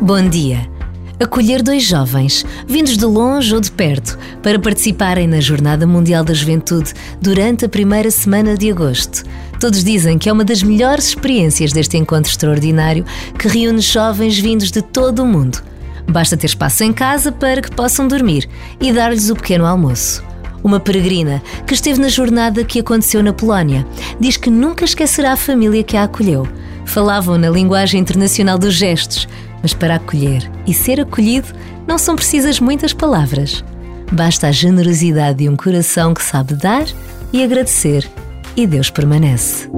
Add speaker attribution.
Speaker 1: Bom dia. Acolher dois jovens, vindos de longe ou de perto, para participarem na Jornada Mundial da Juventude durante a primeira semana de agosto. Todos dizem que é uma das melhores experiências deste encontro extraordinário que reúne jovens vindos de todo o mundo. Basta ter espaço em casa para que possam dormir e dar-lhes o pequeno almoço. Uma peregrina que esteve na jornada que aconteceu na Polónia diz que nunca esquecerá a família que a acolheu. Falavam na linguagem internacional dos gestos, mas para acolher e ser acolhido não são precisas muitas palavras. Basta a generosidade de um coração que sabe dar e agradecer, e Deus permanece.